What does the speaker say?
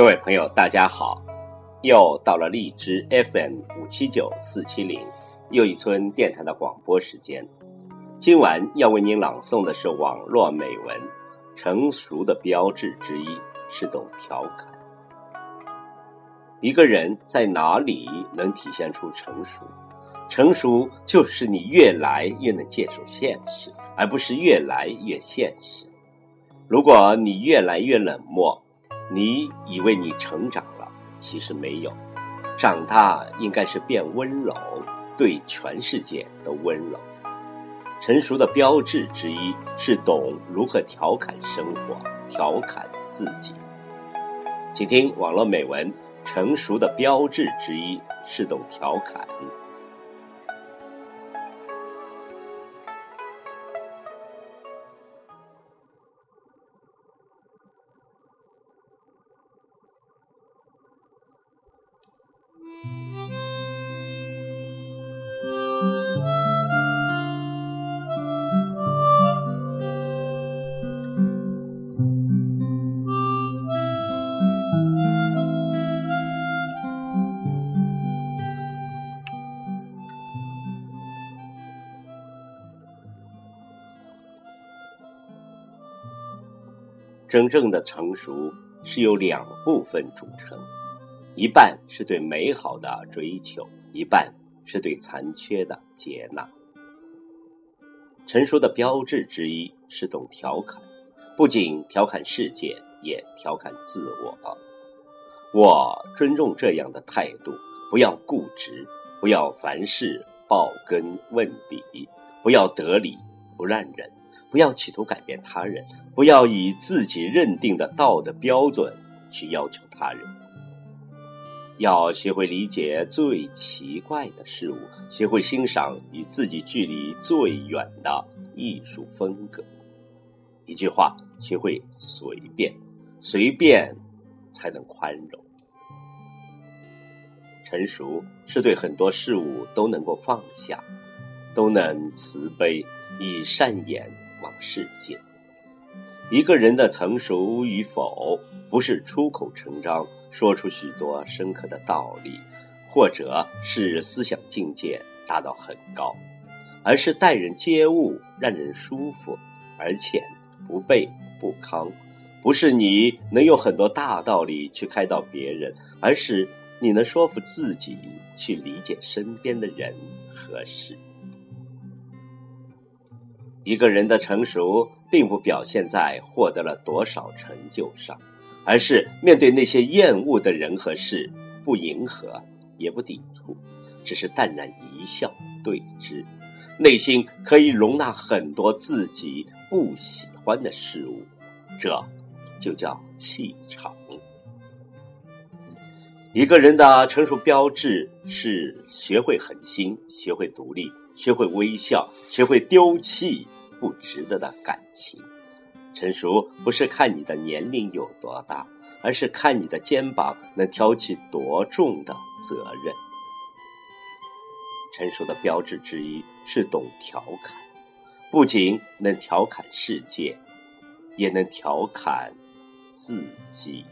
各位朋友，大家好！又到了荔枝 FM 五七九四七零又一村电台的广播时间。今晚要为您朗诵的是网络美文《成熟的标志之一是懂调侃》。一个人在哪里能体现出成熟？成熟就是你越来越能接受现实，而不是越来越现实。如果你越来越冷漠，你以为你成长了，其实没有。长大应该是变温柔，对全世界都温柔。成熟的标志之一是懂如何调侃生活，调侃自己。请听网络美文：成熟的标志之一是懂调侃。真正的成熟是由两部分组成，一半是对美好的追求，一半是对残缺的接纳。成熟的标志之一是懂调侃，不仅调侃世界，也调侃自我。我尊重这样的态度，不要固执，不要凡事刨根问底，不要得理不让人。不要企图改变他人，不要以自己认定的道德标准去要求他人。要学会理解最奇怪的事物，学会欣赏与自己距离最远的艺术风格。一句话，学会随便，随便才能宽容。成熟是对很多事物都能够放下，都能慈悲，以善眼。往世界，一个人的成熟与否，不是出口成章说出许多深刻的道理，或者是思想境界达到很高，而是待人接物让人舒服，而且不卑不亢。不是你能用很多大道理去开导别人，而是你能说服自己去理解身边的人和事。一个人的成熟，并不表现在获得了多少成就上，而是面对那些厌恶的人和事，不迎合，也不抵触，只是淡然一笑对之，内心可以容纳很多自己不喜欢的事物，这就叫气场。一个人的成熟标志是学会狠心，学会独立。学会微笑，学会丢弃不值得的感情。成熟不是看你的年龄有多大，而是看你的肩膀能挑起多重的责任。成熟的标志之一是懂调侃，不仅能调侃世界，也能调侃自己。